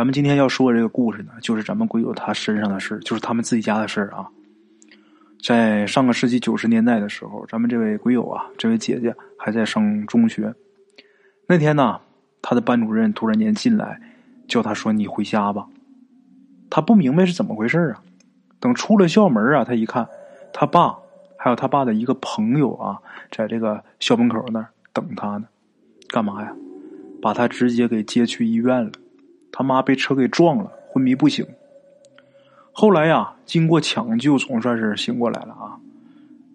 咱们今天要说的这个故事呢，就是咱们鬼友他身上的事就是他们自己家的事啊。在上个世纪九十年代的时候，咱们这位鬼友啊，这位姐姐还在上中学。那天呢，他的班主任突然间进来，叫他说：“你回家吧。”他不明白是怎么回事啊。等出了校门啊，他一看，他爸还有他爸的一个朋友啊，在这个校门口那儿等他呢。干嘛呀？把他直接给接去医院了。他妈被车给撞了，昏迷不醒。后来呀，经过抢救，总算是醒过来了啊。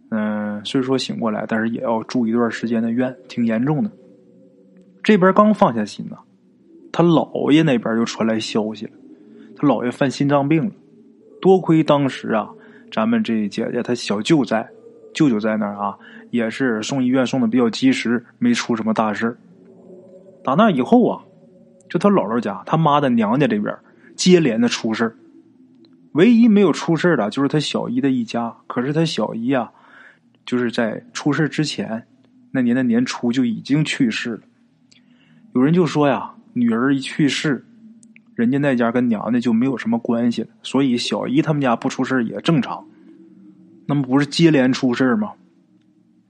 嗯，虽说醒过来，但是也要住一段时间的院，挺严重的。这边刚放下心呢，他姥爷那边又传来消息了，他姥爷犯心脏病了。多亏当时啊，咱们这姐姐她小舅在，舅舅在那儿啊，也是送医院送的比较及时，没出什么大事打那以后啊，就他姥姥家，他妈的娘家这边接连的出事唯一没有出事的，就是他小姨的一家。可是他小姨啊，就是在出事之前，那年的年初就已经去世了。有人就说呀，女儿一去世，人家那家跟娘家就没有什么关系了，所以小姨他们家不出事也正常。那么不是接连出事吗？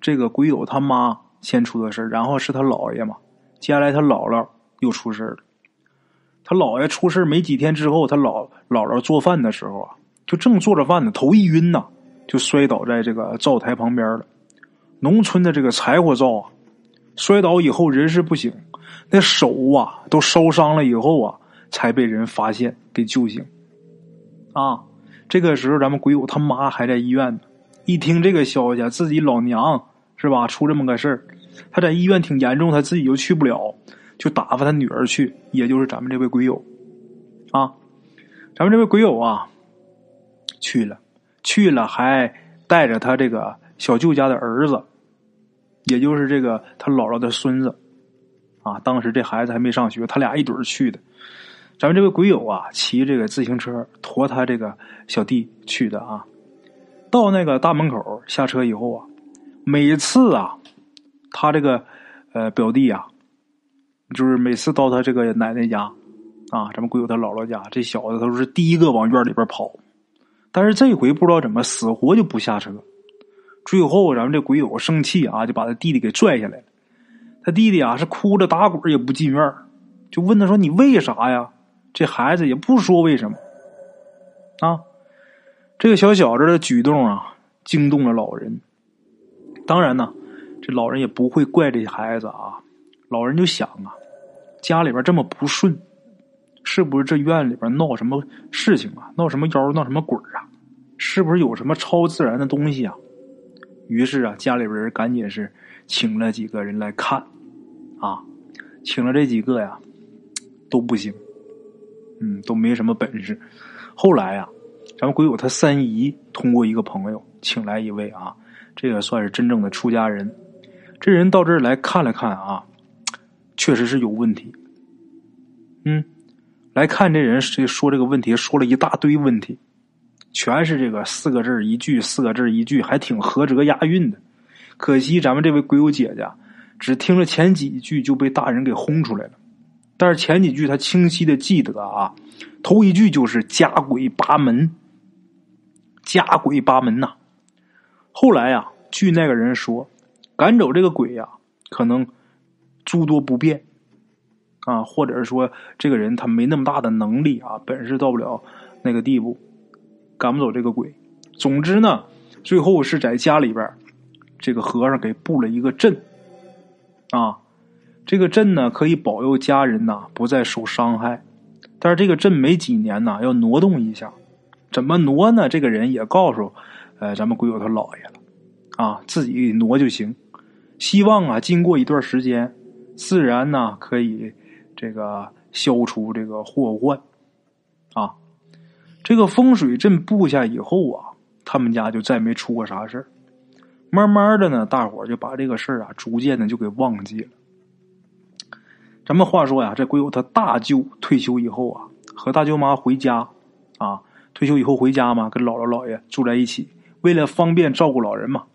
这个鬼友他妈先出的事然后是他姥爷嘛，接下来他姥姥又出事了。他姥爷出事没几天之后，他姥姥姥做饭的时候啊，就正做着饭呢，头一晕呐，就摔倒在这个灶台旁边了。农村的这个柴火灶啊，摔倒以后人事不省，那手啊都烧伤了以后啊，才被人发现给救醒。啊，这个时候咱们鬼友他妈还在医院呢。一听这个消息，自己老娘是吧出这么个事儿，他在医院挺严重，他自己又去不了。就打发他女儿去，也就是咱们这位鬼友，啊，咱们这位鬼友啊，去了，去了，还带着他这个小舅家的儿子，也就是这个他姥姥的孙子，啊，当时这孩子还没上学，他俩一对儿去的。咱们这位鬼友啊，骑这个自行车驮他这个小弟去的啊，到那个大门口下车以后啊，每次啊，他这个呃表弟啊。就是每次到他这个奶奶家，啊，咱们鬼友他姥姥家，这小子都是第一个往院里边跑。但是这回不知道怎么死活就不下车。最后咱们这鬼友生气啊，就把他弟弟给拽下来了。他弟弟啊是哭着打滚也不进院就问他说：“你为啥呀？”这孩子也不说为什么。啊，这个小小子的举动啊，惊动了老人。当然呢，这老人也不会怪这孩子啊。老人就想啊，家里边这么不顺，是不是这院里边闹什么事情啊？闹什么妖？闹什么鬼啊？是不是有什么超自然的东西啊？于是啊，家里边人赶紧是请了几个人来看，啊，请了这几个呀，都不行，嗯，都没什么本事。后来啊，咱们鬼友他三姨通过一个朋友请来一位啊，这个算是真正的出家人。这人到这儿来看了看啊。确实是有问题，嗯，来看这人这说这个问题，说了一大堆问题，全是这个四个字一句，四个字一句，还挺合辙押韵的。可惜咱们这位鬼友姐姐只听了前几句就被大人给轰出来了，但是前几句她清晰的记得啊，头一句就是家鬼八门，家鬼八门呐。后来呀，据那个人说，赶走这个鬼呀，可能。诸多不便，啊，或者是说这个人他没那么大的能力啊，本事到不了那个地步，赶不走这个鬼。总之呢，最后是在家里边，这个和尚给布了一个阵，啊，这个阵呢可以保佑家人呐不再受伤害。但是这个阵没几年呐要挪动一下，怎么挪呢？这个人也告诉呃咱们鬼友他姥爷了，啊，自己挪就行。希望啊经过一段时间。自然呢，可以这个消除这个祸患啊。这个风水阵布下以后啊，他们家就再没出过啥事儿。慢慢的呢，大伙就把这个事儿啊，逐渐的就给忘记了。咱们话说呀，这鬼友他大舅退休以后啊，和大舅妈回家啊，退休以后回家嘛，跟姥姥姥爷住在一起，为了方便照顾老人嘛，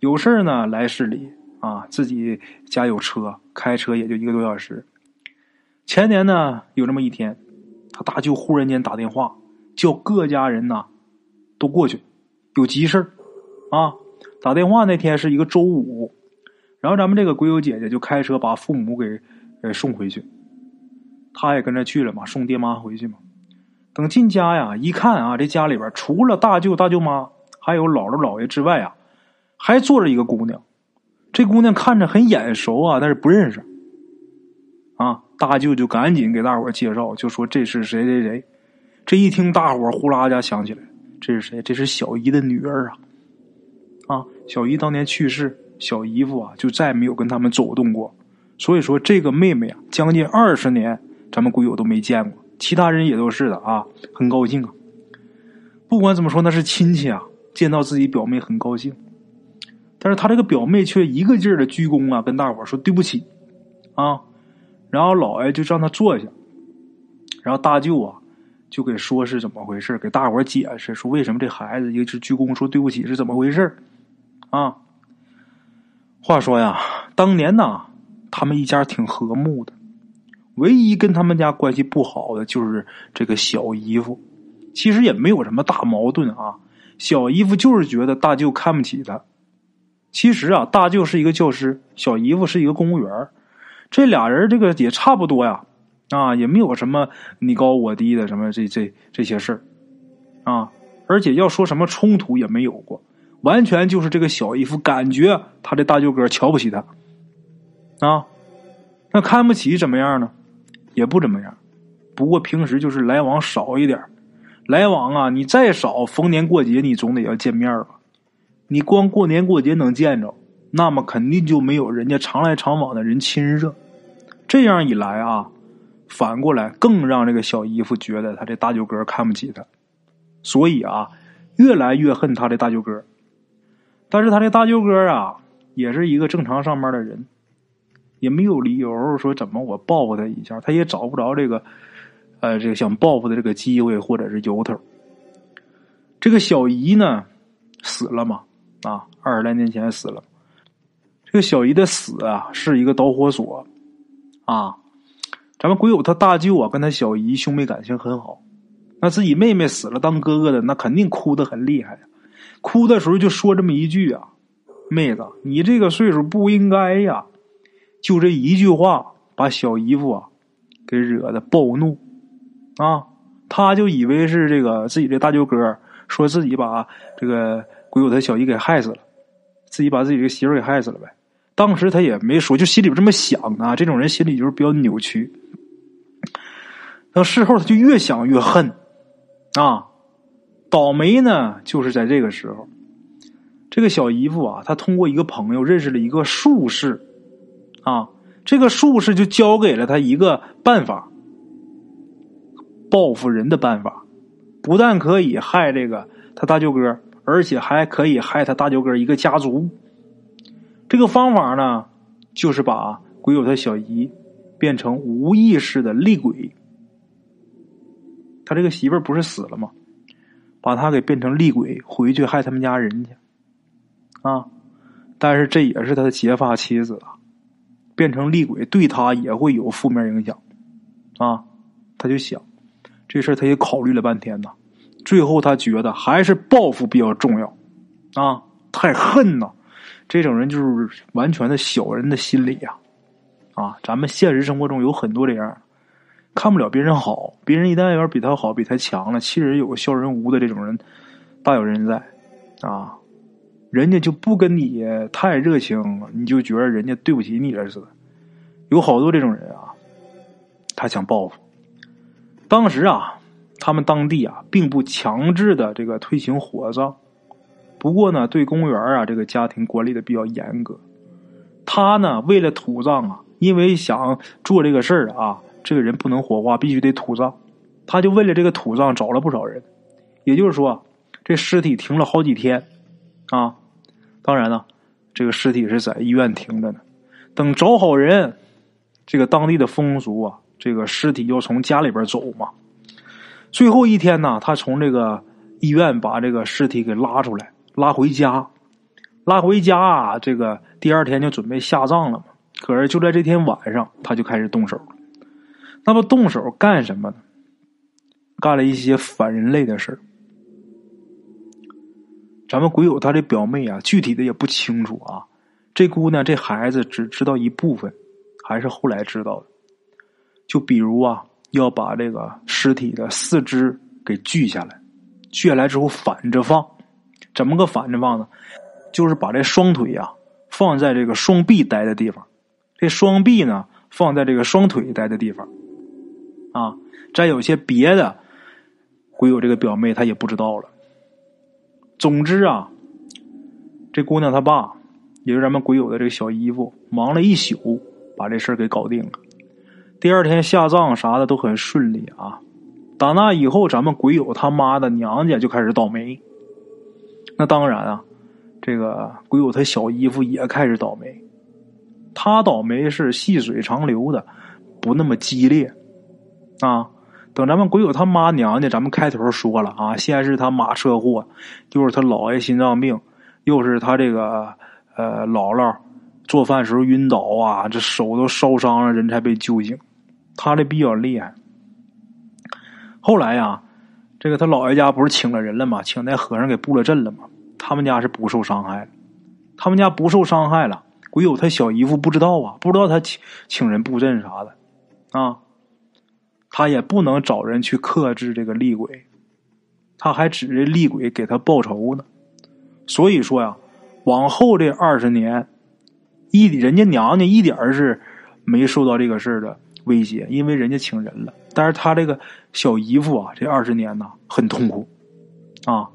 有事呢来市里。啊，自己家有车，开车也就一个多小时。前年呢，有这么一天，他大舅忽然间打电话，叫各家人呐都过去，有急事啊。打电话那天是一个周五，然后咱们这个鬼友姐姐就开车把父母给给送回去，他也跟着去了嘛，送爹妈回去嘛。等进家呀，一看啊，这家里边除了大舅大舅妈，还有姥姥姥爷之外啊，还坐着一个姑娘。这姑娘看着很眼熟啊，但是不认识。啊，大舅就赶紧给大伙介绍，就说这是谁谁谁。这一听，大伙呼啦家想起来，这是谁？这是小姨的女儿啊。啊，小姨当年去世，小姨夫啊就再没有跟他们走动过。所以说，这个妹妹啊，将近二十年，咱们鬼友都没见过。其他人也都是的啊，很高兴啊。不管怎么说，那是亲戚啊，见到自己表妹很高兴。但是他这个表妹却一个劲儿的鞠躬啊，跟大伙说对不起啊。然后老爷就让他坐下，然后大舅啊就给说是怎么回事，给大伙解释说为什么这孩子一直鞠躬说对不起是怎么回事啊。话说呀，当年呐，他们一家挺和睦的。唯一跟他们家关系不好的就是这个小姨夫，其实也没有什么大矛盾啊。小姨夫就是觉得大舅看不起他。其实啊，大舅是一个教师，小姨夫是一个公务员，这俩人这个也差不多呀，啊，也没有什么你高我低的什么这这这些事儿啊。而且要说什么冲突也没有过，完全就是这个小姨夫感觉他的大舅哥瞧不起他啊。那看不起怎么样呢？也不怎么样，不过平时就是来往少一点来往啊，你再少，逢年过节你总得要见面吧？你光过年过节能见着，那么肯定就没有人家常来常往的人亲热。这样一来啊，反过来更让这个小姨夫觉得他这大舅哥看不起他，所以啊，越来越恨他的大舅哥。但是他的大舅哥啊，也是一个正常上班的人。也没有理由说怎么我报复他一下，他也找不着这个，呃，这个想报复的这个机会或者是由头。这个小姨呢死了嘛？啊，二十来年前死了。这个小姨的死啊是一个导火索啊。咱们鬼友他大舅啊跟他小姨兄妹感情很好，那自己妹妹死了当哥哥的那肯定哭得很厉害。哭的时候就说这么一句啊：“妹子，你这个岁数不应该呀。”就这一句话，把小姨夫啊给惹得暴怒啊！他就以为是这个自己的大舅哥说自己把这个鬼友他小姨给害死了，自己把自己的媳妇给害死了呗。当时他也没说，就心里这么想啊。这种人心里就是比较扭曲。等事后他就越想越恨啊！倒霉呢，就是在这个时候，这个小姨夫啊，他通过一个朋友认识了一个术士。啊，这个术士就教给了他一个办法，报复人的办法，不但可以害这个他大舅哥，而且还可以害他大舅哥一个家族。这个方法呢，就是把鬼友他小姨变成无意识的厉鬼。他这个媳妇儿不是死了吗？把他给变成厉鬼，回去害他们家人去。啊，但是这也是他的结发妻子啊。变成厉鬼对他也会有负面影响，啊，他就想这事他也考虑了半天呐，最后他觉得还是报复比较重要，啊，太恨呐，这种人就是完全的小人的心理呀，啊，咱们现实生活中有很多这样，看不了别人好，别人一旦要是比他好比他强了，其实有个笑人无的这种人大有人在，啊。人家就不跟你太热情，你就觉得人家对不起你了似的。有好多这种人啊，他想报复。当时啊，他们当地啊，并不强制的这个推行火葬，不过呢，对公园啊这个家庭管理的比较严格。他呢，为了土葬啊，因为想做这个事儿啊，这个人不能火化，必须得土葬。他就为了这个土葬找了不少人，也就是说，这尸体停了好几天啊。当然了，这个尸体是在医院停着呢。等找好人，这个当地的风俗啊，这个尸体要从家里边走嘛。最后一天呢，他从这个医院把这个尸体给拉出来，拉回家，拉回家。这个第二天就准备下葬了嘛。可是就在这天晚上，他就开始动手了。那么动手干什么呢？干了一些反人类的事儿。咱们鬼友他这表妹啊，具体的也不清楚啊。这姑娘这孩子只知道一部分，还是后来知道的。就比如啊，要把这个尸体的四肢给锯下来，锯下来之后反着放，怎么个反着放呢？就是把这双腿呀放在这个双臂待的地方，这双臂呢放在这个双腿待的地方，啊，再有些别的，鬼友这个表妹她也不知道了。总之啊，这姑娘她爸，也就是咱们鬼友的这个小姨夫，忙了一宿，把这事儿给搞定了。第二天下葬啥的都很顺利啊。打那以后，咱们鬼友他妈的娘家就开始倒霉。那当然啊，这个鬼友他小姨夫也开始倒霉。他倒霉是细水长流的，不那么激烈啊。等咱们鬼友他妈娘家，咱们开头说了啊，先是他妈车祸，又是他姥爷心脏病，又是他这个呃姥姥做饭时候晕倒啊，这手都烧伤了，人才被救醒。他这比较厉害。后来呀，这个他姥爷家不是请了人了吗？请那和尚给布了阵了吗？他们家是不受伤害。他们家不受伤害了，鬼友他小姨夫不知道啊，不知道他请请人布阵啥的啊。他也不能找人去克制这个厉鬼，他还指着厉鬼给他报仇呢。所以说呀，往后这二十年，一人家娘家一点是没受到这个事的威胁，因为人家请人了。但是他这个小姨夫啊，这二十年呢很痛苦啊。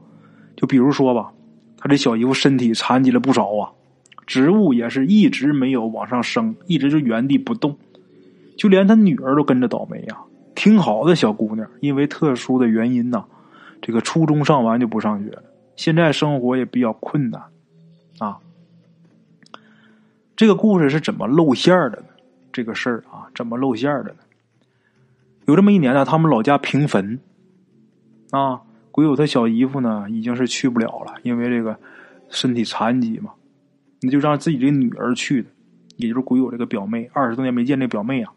就比如说吧，他这小姨夫身体残疾了不少啊，植物也是一直没有往上升，一直就原地不动，就连他女儿都跟着倒霉呀。挺好的小姑娘，因为特殊的原因呢，这个初中上完就不上学了。现在生活也比较困难，啊。这个故事是怎么露馅的呢？这个事儿啊，怎么露馅的呢？有这么一年呢，他们老家平坟，啊，鬼友他小姨夫呢，已经是去不了了，因为这个身体残疾嘛，那就让自己这女儿去的，也就是鬼友这个表妹，二十多年没见这表妹啊。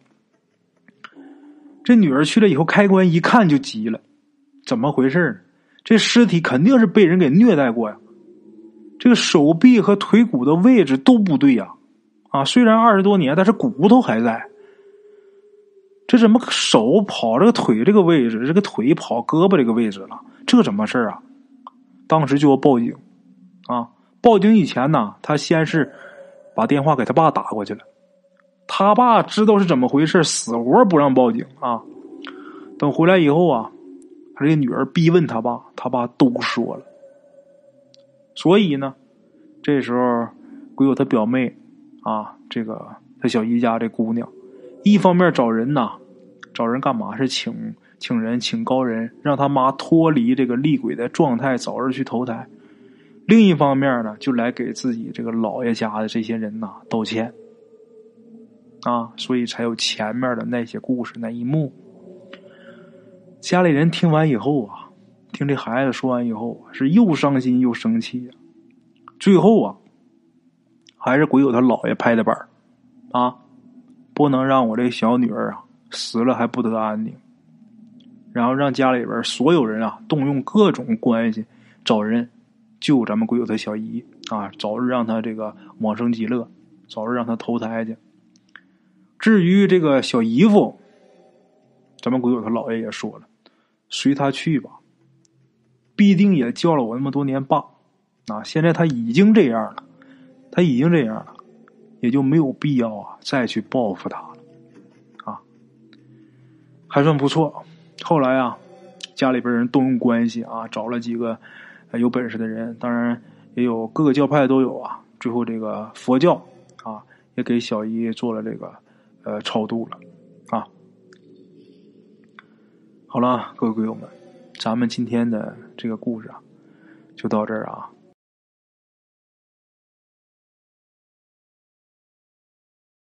这女儿去了以后，开棺一看就急了，怎么回事呢这尸体肯定是被人给虐待过呀！这个手臂和腿骨的位置都不对呀！啊虽然二十多年，但是骨头还在。这怎么手跑这个腿这个位置，这个腿跑胳膊这个位置了？这怎么事啊？当时就要报警啊！报警以前呢，他先是把电话给他爸打过去了。他爸知道是怎么回事，死活不让报警啊！等回来以后啊，他这个女儿逼问他爸，他爸都说了。所以呢，这时候鬼友他表妹啊，这个他小姨家这姑娘，一方面找人呐，找人干嘛？是请请人，请高人，让他妈脱离这个厉鬼的状态，早日去投胎。另一方面呢，就来给自己这个姥爷家的这些人呐道歉。啊，所以才有前面的那些故事那一幕。家里人听完以后啊，听这孩子说完以后，是又伤心又生气。最后啊，还是鬼友他姥爷拍的板啊，不能让我这小女儿啊死了还不得安宁。然后让家里边所有人啊动用各种关系找人救咱们鬼友他小姨啊，早日让他这个往生极乐，早日让他投胎去。至于这个小姨夫，咱们鬼友他姥爷也说了，随他去吧，必定也叫了我那么多年爸，啊，现在他已经这样了，他已经这样了，也就没有必要啊再去报复他了，啊，还算不错。后来啊，家里边人动用关系啊，找了几个有本事的人，当然也有各个教派都有啊。最后这个佛教啊，也给小姨做了这个。呃，超度了，啊，好了，各位鬼友们，咱们今天的这个故事啊，就到这儿啊。